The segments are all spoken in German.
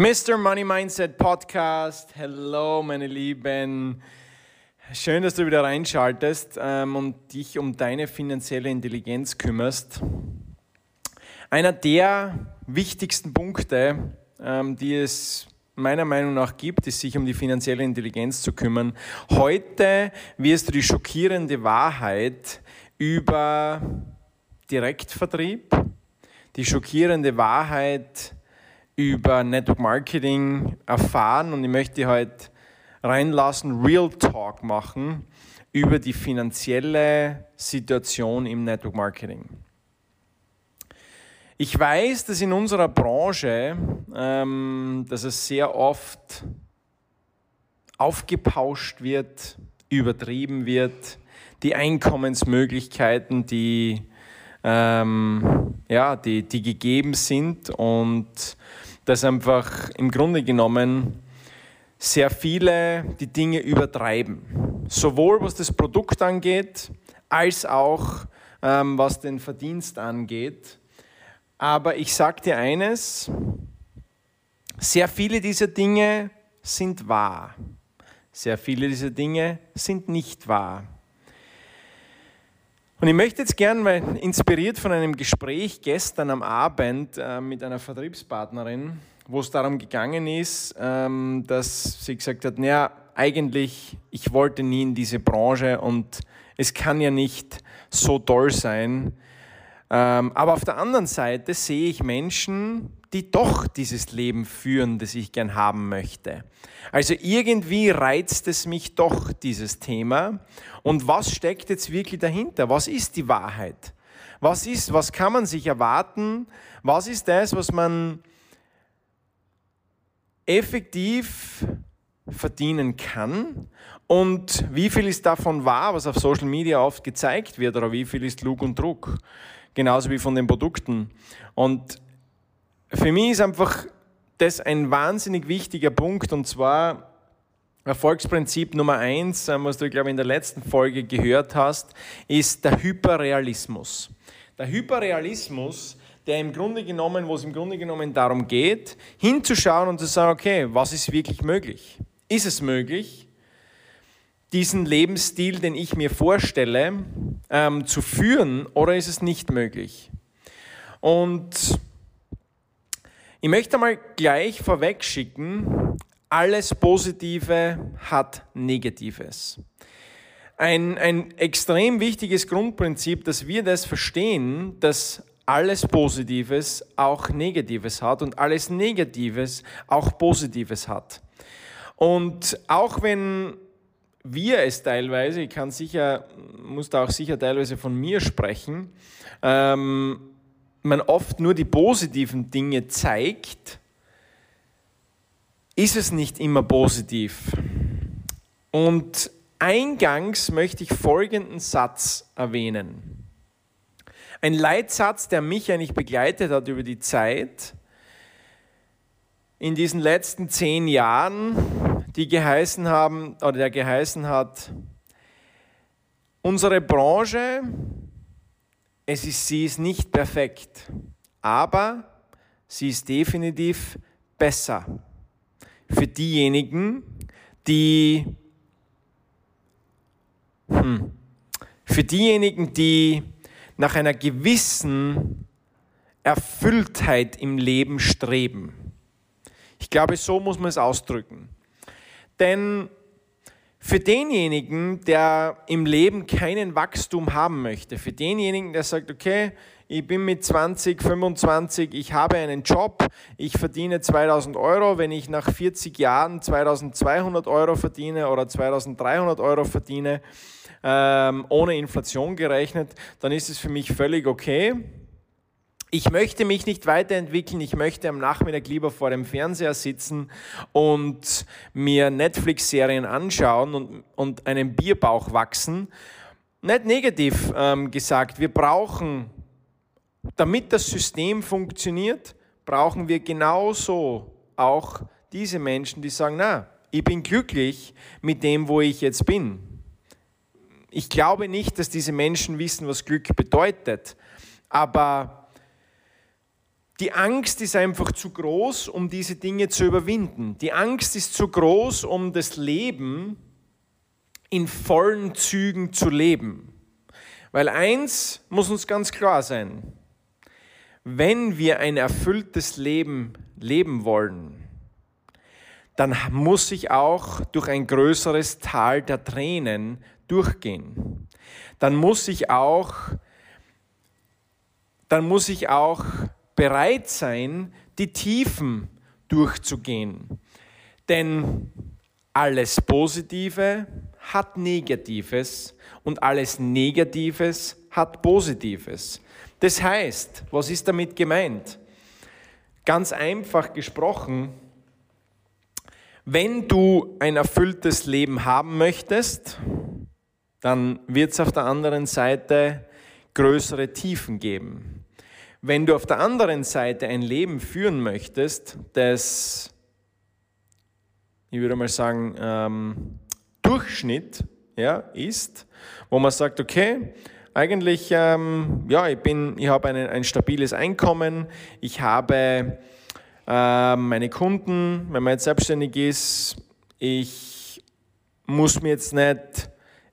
Mr. Money Mindset Podcast. Hello, meine Lieben. Schön, dass du wieder reinschaltest ähm, und dich um deine finanzielle Intelligenz kümmerst. Einer der wichtigsten Punkte, ähm, die es meiner Meinung nach gibt, ist sich um die finanzielle Intelligenz zu kümmern. Heute wirst du die schockierende Wahrheit über Direktvertrieb, die schockierende Wahrheit über Network Marketing erfahren und ich möchte heute reinlassen, Real Talk machen über die finanzielle Situation im Network Marketing. Ich weiß, dass in unserer Branche, ähm, dass es sehr oft aufgepauscht wird, übertrieben wird, die Einkommensmöglichkeiten, die, ähm, ja, die, die gegeben sind und dass einfach im Grunde genommen sehr viele die Dinge übertreiben. Sowohl was das Produkt angeht, als auch ähm, was den Verdienst angeht. Aber ich sage dir eines, sehr viele dieser Dinge sind wahr. Sehr viele dieser Dinge sind nicht wahr. Und ich möchte jetzt gern, weil inspiriert von einem Gespräch gestern am Abend äh, mit einer Vertriebspartnerin, wo es darum gegangen ist, ähm, dass sie gesagt hat, naja, eigentlich, ich wollte nie in diese Branche und es kann ja nicht so toll sein. Ähm, aber auf der anderen Seite sehe ich Menschen, die doch dieses Leben führen, das ich gern haben möchte. Also irgendwie reizt es mich doch, dieses Thema. Und was steckt jetzt wirklich dahinter? Was ist die Wahrheit? Was ist, was kann man sich erwarten? Was ist das, was man effektiv verdienen kann und wie viel ist davon wahr, was auf Social Media oft gezeigt wird oder wie viel ist Lug und Druck, genauso wie von den Produkten. Und für mich ist einfach das ein wahnsinnig wichtiger Punkt und zwar Erfolgsprinzip Nummer eins, ähm, was du, glaube ich, in der letzten Folge gehört hast, ist der Hyperrealismus. Der Hyperrealismus, der im Grunde genommen, wo es im Grunde genommen darum geht, hinzuschauen und zu sagen, okay, was ist wirklich möglich? Ist es möglich, diesen Lebensstil, den ich mir vorstelle, ähm, zu führen oder ist es nicht möglich? Und ich möchte mal gleich vorweg schicken, alles Positive hat Negatives. Ein, ein extrem wichtiges Grundprinzip, dass wir das verstehen, dass alles Positives auch Negatives hat und alles Negatives auch Positives hat. Und auch wenn wir es teilweise, ich kann sicher, muss da auch sicher teilweise von mir sprechen, ähm, man oft nur die positiven Dinge zeigt, ist es nicht immer positiv. Und eingangs möchte ich folgenden Satz erwähnen. Ein Leitsatz, der mich eigentlich begleitet hat über die Zeit, in diesen letzten zehn Jahren, die geheißen haben, oder der geheißen hat, unsere Branche es ist, sie ist nicht perfekt, aber sie ist definitiv besser für diejenigen, die hm, für diejenigen, die nach einer gewissen Erfülltheit im Leben streben. Ich glaube, so muss man es ausdrücken. Denn für denjenigen, der im Leben keinen Wachstum haben möchte, für denjenigen, der sagt, okay, ich bin mit 20, 25, ich habe einen Job, ich verdiene 2000 Euro, wenn ich nach 40 Jahren 2200 Euro verdiene oder 2300 Euro verdiene, ähm, ohne Inflation gerechnet, dann ist es für mich völlig okay ich möchte mich nicht weiterentwickeln, ich möchte am Nachmittag lieber vor dem Fernseher sitzen und mir Netflix-Serien anschauen und, und einen Bierbauch wachsen. Nicht negativ ähm, gesagt, wir brauchen, damit das System funktioniert, brauchen wir genauso auch diese Menschen, die sagen, na, ich bin glücklich mit dem, wo ich jetzt bin. Ich glaube nicht, dass diese Menschen wissen, was Glück bedeutet, aber Die Angst ist einfach zu groß, um diese Dinge zu überwinden. Die Angst ist zu groß, um das Leben in vollen Zügen zu leben. Weil eins muss uns ganz klar sein, wenn wir ein erfülltes Leben leben wollen, dann muss ich auch durch ein größeres Tal der Tränen durchgehen. Dann muss ich auch, dann muss ich auch bereit sein, die Tiefen durchzugehen. Denn alles Positive hat Negatives und alles Negatives hat Positives. Das heißt, was ist damit gemeint? Ganz einfach gesprochen, wenn du ein erfülltes Leben haben möchtest, dann wird es auf der anderen Seite größere Tiefen geben. Wenn du auf der anderen Seite ein Leben führen möchtest, das, ich würde mal sagen, ähm, Durchschnitt ja, ist, wo man sagt, okay, eigentlich, ähm, ja, ich, bin, ich habe ein, ein stabiles Einkommen, ich habe äh, meine Kunden, wenn man jetzt selbstständig ist, ich muss mir jetzt nicht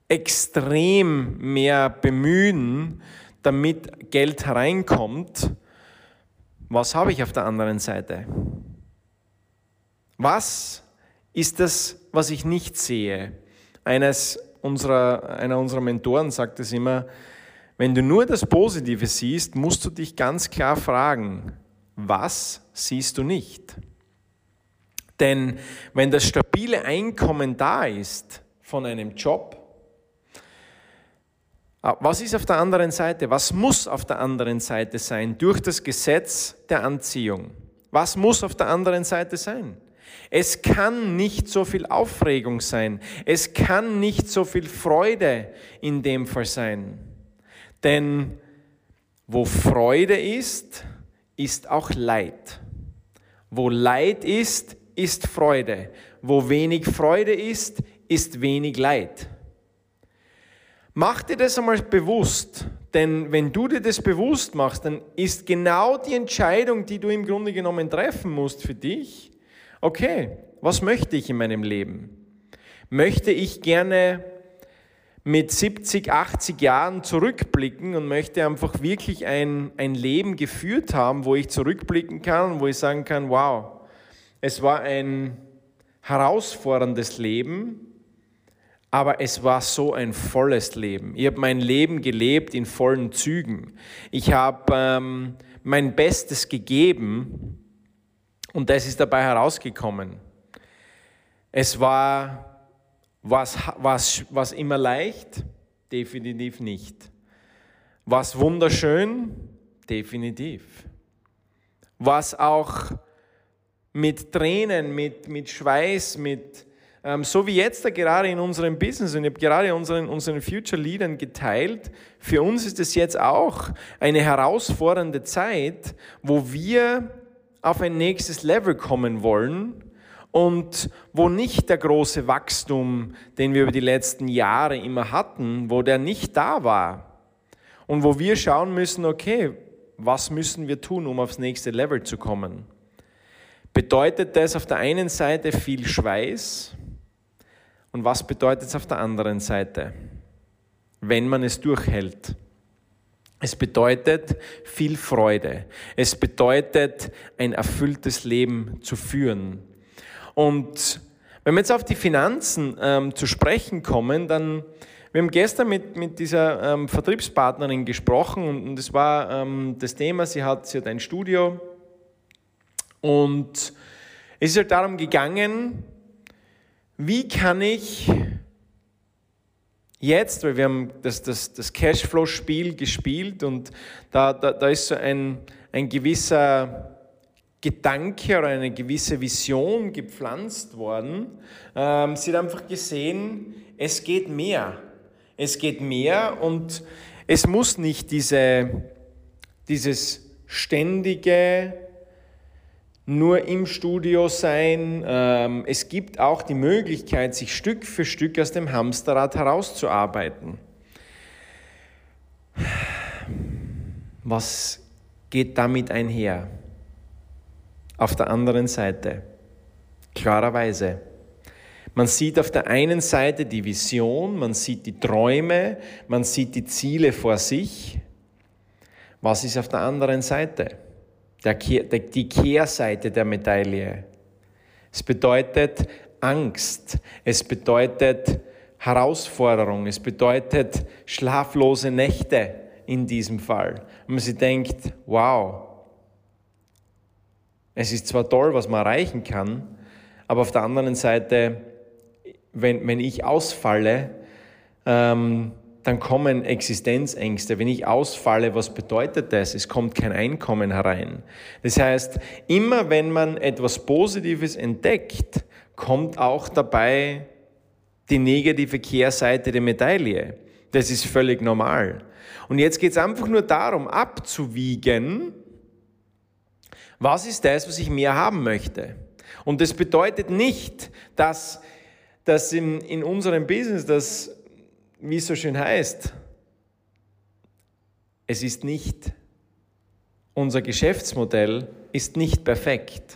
extrem mehr bemühen, damit Geld hereinkommt, was habe ich auf der anderen Seite? Was ist das, was ich nicht sehe? Eines unserer, einer unserer Mentoren sagt es immer, wenn du nur das Positive siehst, musst du dich ganz klar fragen, was siehst du nicht? Denn wenn das stabile Einkommen da ist von einem Job, was ist auf der anderen Seite? Was muss auf der anderen Seite sein durch das Gesetz der Anziehung? Was muss auf der anderen Seite sein? Es kann nicht so viel Aufregung sein. Es kann nicht so viel Freude in dem Fall sein. Denn wo Freude ist, ist auch Leid. Wo Leid ist, ist Freude. Wo wenig Freude ist, ist wenig Leid. Mach dir das einmal bewusst, denn wenn du dir das bewusst machst, dann ist genau die Entscheidung, die du im Grunde genommen treffen musst für dich, okay, was möchte ich in meinem Leben? Möchte ich gerne mit 70, 80 Jahren zurückblicken und möchte einfach wirklich ein, ein Leben geführt haben, wo ich zurückblicken kann und wo ich sagen kann, wow, es war ein herausforderndes Leben, aber es war so ein volles Leben. Ich habe mein Leben gelebt in vollen Zügen. Ich habe ähm, mein Bestes gegeben und das ist dabei herausgekommen. Es war was, was, was immer leicht? Definitiv nicht. Was wunderschön? Definitiv. Was auch mit Tränen, mit, mit Schweiß, mit, ähm, so wie jetzt da gerade in unserem Business, und ich habe gerade unseren, unseren Future Leadern geteilt, für uns ist es jetzt auch eine herausfordernde Zeit, wo wir auf ein nächstes Level kommen wollen und wo nicht der große Wachstum, den wir über die letzten Jahre immer hatten, wo der nicht da war. Und wo wir schauen müssen, okay, was müssen wir tun, um aufs nächste Level zu kommen? Bedeutet das auf der einen Seite viel Schweiß, und was bedeutet es auf der anderen Seite, wenn man es durchhält? Es bedeutet viel Freude. Es bedeutet ein erfülltes Leben zu führen. Und wenn wir jetzt auf die Finanzen ähm, zu sprechen kommen, dann, wir haben gestern mit, mit dieser ähm, Vertriebspartnerin gesprochen und, und das war ähm, das Thema, sie hat, sie hat ein Studio und es ist halt darum gegangen, wie kann ich jetzt, weil wir haben das, das, das Cashflow-Spiel gespielt und da, da, da ist so ein, ein gewisser Gedanke oder eine gewisse Vision gepflanzt worden. Ähm, sie hat einfach gesehen, es geht mehr. Es geht mehr und es muss nicht diese, dieses ständige nur im Studio sein. Ähm, es gibt auch die Möglichkeit, sich Stück für Stück aus dem Hamsterrad herauszuarbeiten. Was geht damit einher? auf der anderen Seite. Klarerweise. Man sieht auf der einen Seite die Vision, man sieht die Träume, man sieht die Ziele vor sich. Was ist auf der anderen Seite? Die Kehrseite der Medaille. Es bedeutet Angst, es bedeutet Herausforderung, es bedeutet schlaflose Nächte in diesem Fall. Und man sich denkt, wow, es ist zwar toll, was man erreichen kann, aber auf der anderen Seite, wenn, wenn ich ausfalle, ähm, dann kommen Existenzängste. Wenn ich ausfalle, was bedeutet das? Es kommt kein Einkommen herein. Das heißt, immer wenn man etwas Positives entdeckt, kommt auch dabei die negative Kehrseite der Medaille. Das ist völlig normal. Und jetzt geht es einfach nur darum, abzuwiegen, was ist das, was ich mehr haben möchte. Und das bedeutet nicht, dass, dass in, in unserem Business, das, wie es so schön heißt, es ist nicht, unser Geschäftsmodell ist nicht perfekt,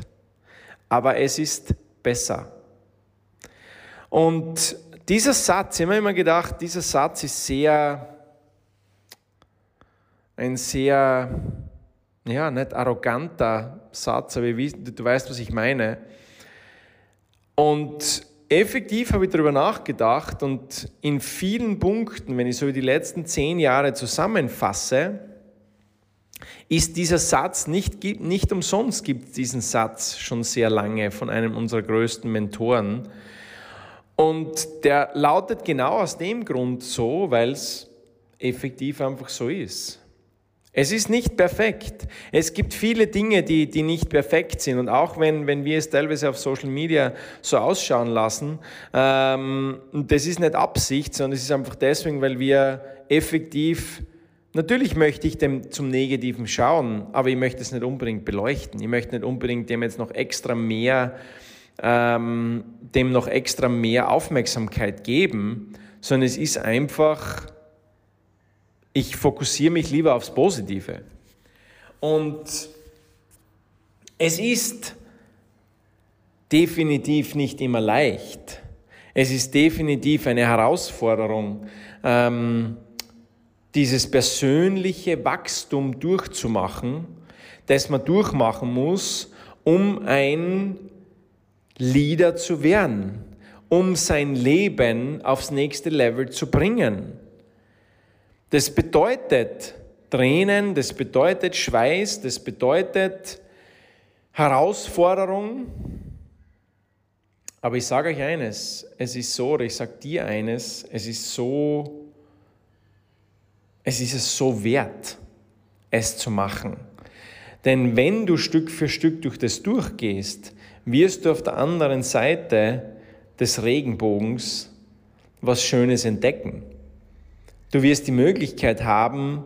aber es ist besser. Und dieser Satz, ich habe immer gedacht, dieser Satz ist sehr, ein sehr, ja, nicht arroganter Satz, aber du weißt, was ich meine. Und effektiv habe ich darüber nachgedacht und in vielen Punkten, wenn ich so die letzten zehn Jahre zusammenfasse, ist dieser Satz nicht, nicht umsonst gibt es diesen Satz schon sehr lange von einem unserer größten Mentoren. Und der lautet genau aus dem Grund so, weil es effektiv einfach so ist. Es ist nicht perfekt. Es gibt viele Dinge, die, die nicht perfekt sind. Und auch wenn, wenn wir es teilweise auf Social Media so ausschauen lassen, ähm, das ist nicht Absicht, sondern es ist einfach deswegen, weil wir effektiv, natürlich möchte ich dem zum Negativen schauen, aber ich möchte es nicht unbedingt beleuchten. Ich möchte nicht unbedingt dem jetzt noch extra mehr ähm, dem noch extra mehr Aufmerksamkeit geben, sondern es ist einfach, ich fokussiere mich lieber aufs Positive. Und es ist definitiv nicht immer leicht. Es ist definitiv eine Herausforderung, ähm, dieses persönliche Wachstum durchzumachen, das man durchmachen muss, um ein Leader zu werden, um sein Leben aufs nächste Level zu bringen. Das bedeutet Tränen, das bedeutet Schweiß, das bedeutet Herausforderung. Aber ich sage euch eines, es ist so, oder ich sage dir eines, es ist so, es ist es so wert, es zu machen. Denn wenn du Stück für Stück durch das durchgehst, wirst du auf der anderen Seite des Regenbogens was Schönes entdecken. Du wirst die Möglichkeit haben,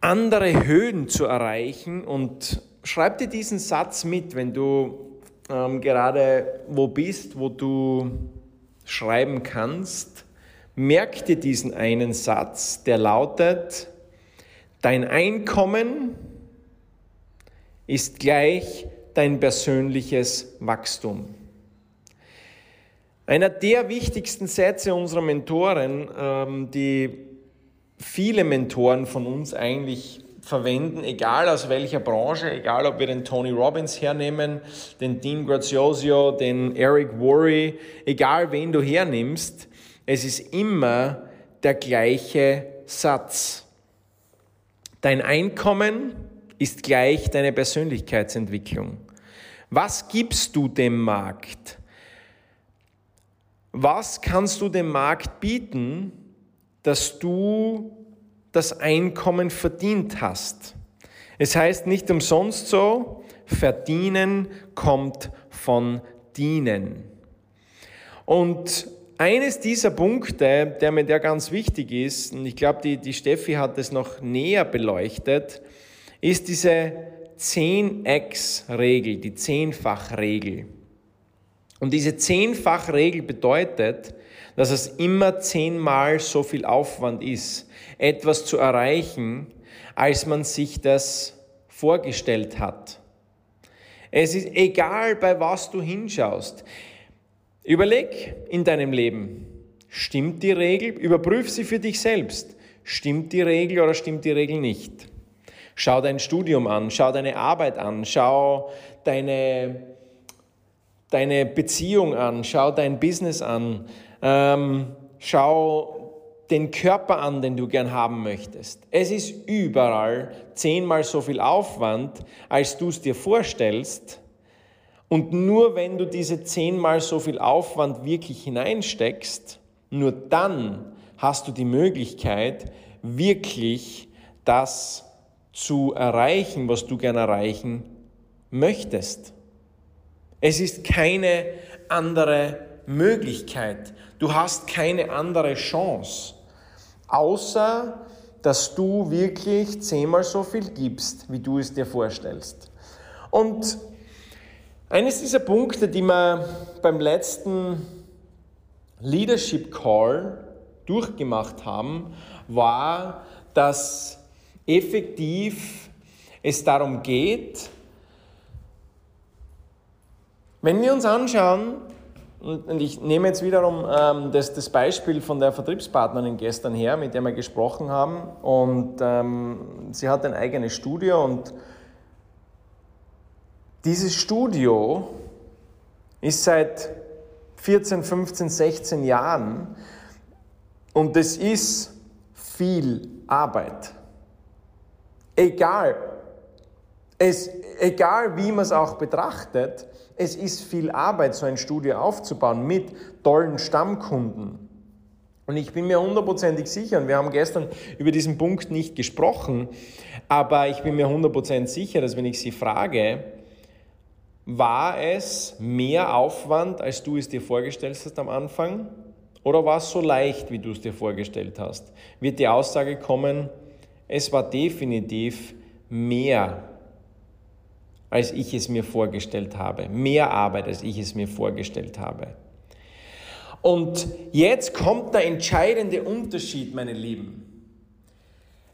andere Höhen zu erreichen und schreib dir diesen Satz mit, wenn du ähm, gerade wo bist, wo du schreiben kannst. Merk dir diesen einen Satz, der lautet, dein Einkommen ist gleich dein persönliches Wachstum. Einer der wichtigsten Sätze unserer Mentoren, ähm, die viele Mentoren von uns eigentlich verwenden, egal aus welcher Branche, egal ob wir den Tony Robbins hernehmen, den Dean Grazioso, den Eric Worre, egal wen du hernimmst, es ist immer der gleiche Satz. Dein Einkommen ist gleich deine Persönlichkeitsentwicklung. Was gibst du dem Markt? Was kannst du dem Markt bieten, dass du das Einkommen verdient hast? Es heißt nicht umsonst so, verdienen kommt von dienen. Und eines dieser Punkte, der mir der ganz wichtig ist, und ich glaube, die, die Steffi hat es noch näher beleuchtet, ist diese 10x-Regel, die Zehnfachregel. Und diese Zehnfachregel bedeutet, dass es immer zehnmal so viel Aufwand ist, etwas zu erreichen, als man sich das vorgestellt hat. Es ist egal, bei was du hinschaust. Überleg in deinem Leben, stimmt die Regel? Überprüf sie für dich selbst. Stimmt die Regel oder stimmt die Regel nicht? Schau dein Studium an, schau deine Arbeit an, schau deine, deine Beziehung an, schau dein Business an, ähm, schau den Körper an, den du gern haben möchtest. Es ist überall zehnmal so viel Aufwand, als du es dir vorstellst. Und nur wenn du diese zehnmal so viel Aufwand wirklich hineinsteckst, nur dann hast du die Möglichkeit, wirklich das zu erreichen, was du gern erreichen möchtest. Es ist keine andere Möglichkeit. Du hast keine andere Chance außer dass du wirklich zehnmal so viel gibst, wie du es dir vorstellst. Und eines dieser Punkte, die wir beim letzten Leadership Call durchgemacht haben, war, dass effektiv es darum geht, wenn wir uns anschauen, und ich nehme jetzt wiederum ähm, das, das, Beispiel von der Vertriebspartnerin gestern her, mit der wir gesprochen haben. Und ähm, sie hat ein eigenes Studio und dieses Studio ist seit 14, 15, 16 Jahren und es ist viel Arbeit. Egal, es, egal wie man es auch betrachtet, es ist viel Arbeit, so ein Studio aufzubauen mit tollen Stammkunden. Und ich bin mir hundertprozentig sicher, und wir haben gestern über diesen Punkt nicht gesprochen, aber ich bin mir hundertprozentig sicher, dass wenn ich Sie frage, war es mehr Aufwand, als du es dir vorgestellt hast am Anfang? Oder war es so leicht, wie du es dir vorgestellt hast? Wird die Aussage kommen, es war definitiv mehr als ich es mir vorgestellt habe. Mehr Arbeit, als ich es mir vorgestellt habe. Und jetzt kommt der entscheidende Unterschied, meine Lieben.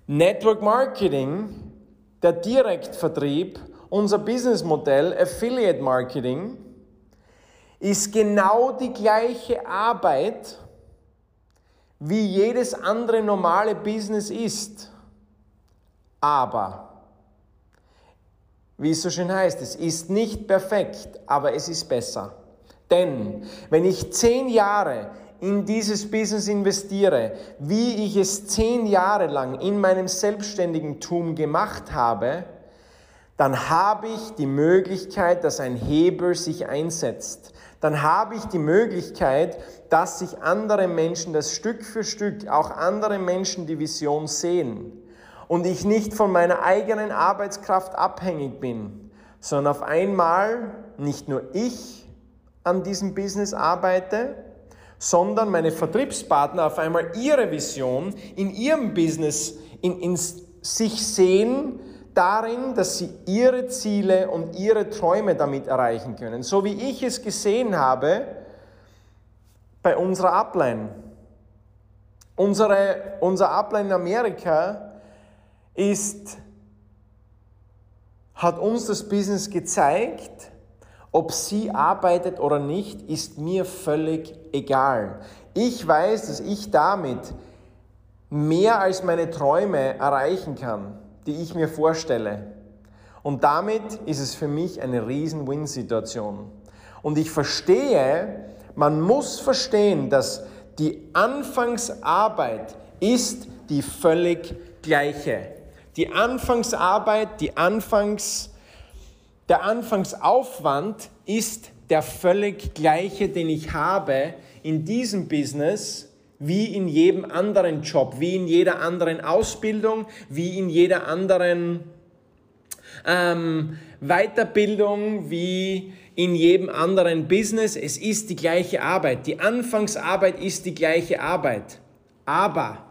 Network Marketing, der Direktvertrieb, unser Businessmodell Affiliate Marketing, ist genau die gleiche Arbeit, wie jedes andere normale Business ist. Aber wie es so schön heißt, es ist nicht perfekt, aber es ist besser. Denn wenn ich zehn Jahre in dieses Business investiere, wie ich es zehn Jahre lang in meinem selbstständigen Tum gemacht habe, dann habe ich die Möglichkeit, dass ein Hebel sich einsetzt. Dann habe ich die Möglichkeit, dass sich andere Menschen das Stück für Stück, auch andere Menschen die Vision sehen und ich nicht von meiner eigenen Arbeitskraft abhängig bin, sondern auf einmal nicht nur ich an diesem Business arbeite, sondern meine Vertriebspartner auf einmal ihre Vision in ihrem Business in, in sich sehen, darin, dass sie ihre Ziele und ihre Träume damit erreichen können. So wie ich es gesehen habe bei unserer Upline. Unsere, unser Upline in Amerika ist, hat uns das Business gezeigt, ob sie arbeitet oder nicht, ist mir völlig egal. Ich weiß, dass ich damit mehr als meine Träume erreichen kann, die ich mir vorstelle. Und damit ist es für mich eine riesen Win-Situation. Und ich verstehe, man muss verstehen, dass die Anfangsarbeit ist die völlig gleiche. Die Anfangsarbeit, die Anfangs, der Anfangsaufwand ist der völlig gleiche, den ich habe in diesem Business wie in jedem anderen Job, wie in jeder anderen Ausbildung, wie in jeder anderen ähm, Weiterbildung, wie in jedem anderen Business. Es ist die gleiche Arbeit. Die Anfangsarbeit ist die gleiche Arbeit. Aber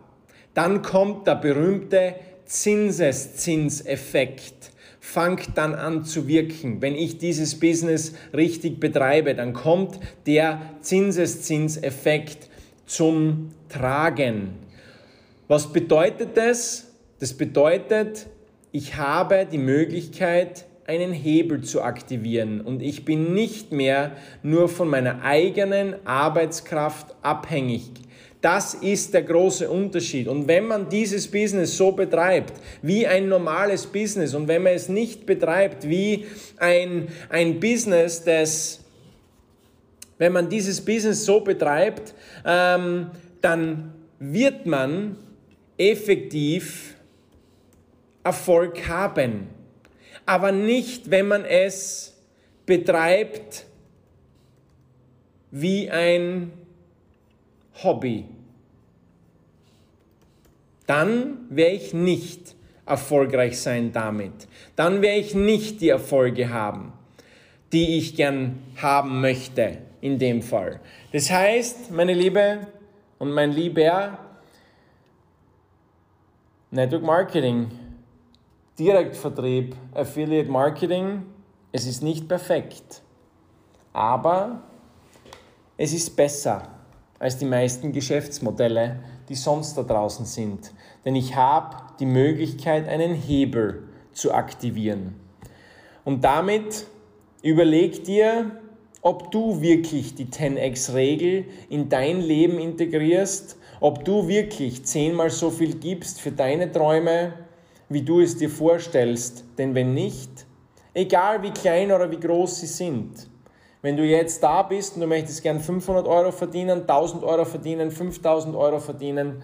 dann kommt der berühmte Zinseszinseffekt fängt dann an zu wirken. Wenn ich dieses Business richtig betreibe, dann kommt der Zinseszinseffekt zum Tragen. Was bedeutet das? Das bedeutet, ich habe die Möglichkeit, einen Hebel zu aktivieren und ich bin nicht mehr nur von meiner eigenen Arbeitskraft abhängig. Das ist der große Unterschied. Und wenn man dieses Business so betreibt, wie ein normales Business, und wenn man es nicht betreibt wie ein, ein Business, das, wenn man dieses Business so betreibt, ähm, dann wird man effektiv Erfolg haben. Aber nicht, wenn man es betreibt wie ein Hobby. Dann werde ich nicht erfolgreich sein damit. Dann werde ich nicht die Erfolge haben, die ich gern haben möchte in dem Fall. Das heißt, meine Liebe und mein Lieber, Network Marketing, Direktvertrieb, Affiliate Marketing, es ist nicht perfekt, aber es ist besser als die meisten Geschäftsmodelle, die sonst da draußen sind. Denn ich habe die Möglichkeit, einen Hebel zu aktivieren. Und damit überleg dir, ob du wirklich die 10x-Regel in dein Leben integrierst, ob du wirklich zehnmal so viel gibst für deine Träume, wie du es dir vorstellst. Denn wenn nicht, egal wie klein oder wie groß sie sind, wenn du jetzt da bist und du möchtest gern 500 Euro verdienen, 1000 Euro verdienen, 5000 Euro verdienen,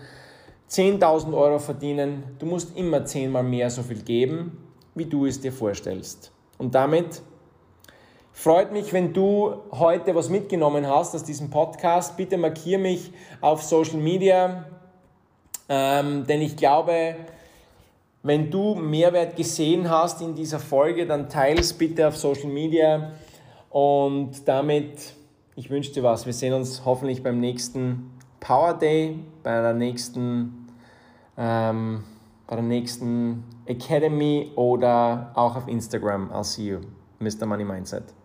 10.000 Euro verdienen, du musst immer zehnmal mehr so viel geben, wie du es dir vorstellst. Und damit freut mich, wenn du heute was mitgenommen hast aus diesem Podcast. Bitte markiere mich auf Social Media, ähm, denn ich glaube, wenn du Mehrwert gesehen hast in dieser Folge, dann teile es bitte auf Social Media und damit, ich wünsche dir was. Wir sehen uns hoffentlich beim nächsten Power Day, bei der nächsten, ähm, bei der nächsten Academy oder auch auf Instagram. I'll see you, Mr. Money Mindset.